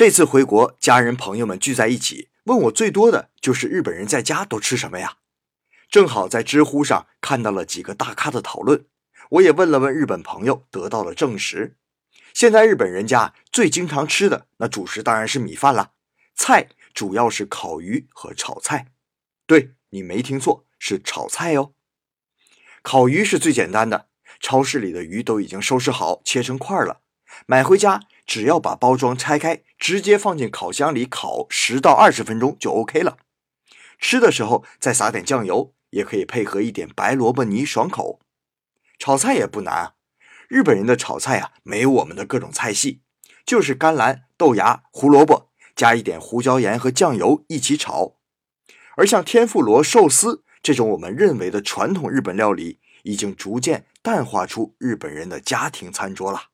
这次回国，家人朋友们聚在一起，问我最多的就是日本人在家都吃什么呀？正好在知乎上看到了几个大咖的讨论，我也问了问日本朋友，得到了证实。现在日本人家最经常吃的那主食当然是米饭了，菜主要是烤鱼和炒菜。对你没听错，是炒菜哦。烤鱼是最简单的，超市里的鱼都已经收拾好，切成块了，买回家只要把包装拆开，直接放进烤箱里烤十到二十分钟就 OK 了。吃的时候再撒点酱油。也可以配合一点白萝卜泥，爽口。炒菜也不难啊，日本人的炒菜啊，没有我们的各种菜系，就是甘蓝、豆芽、胡萝卜，加一点胡椒盐和酱油一起炒。而像天妇罗、寿司这种我们认为的传统日本料理，已经逐渐淡化出日本人的家庭餐桌了。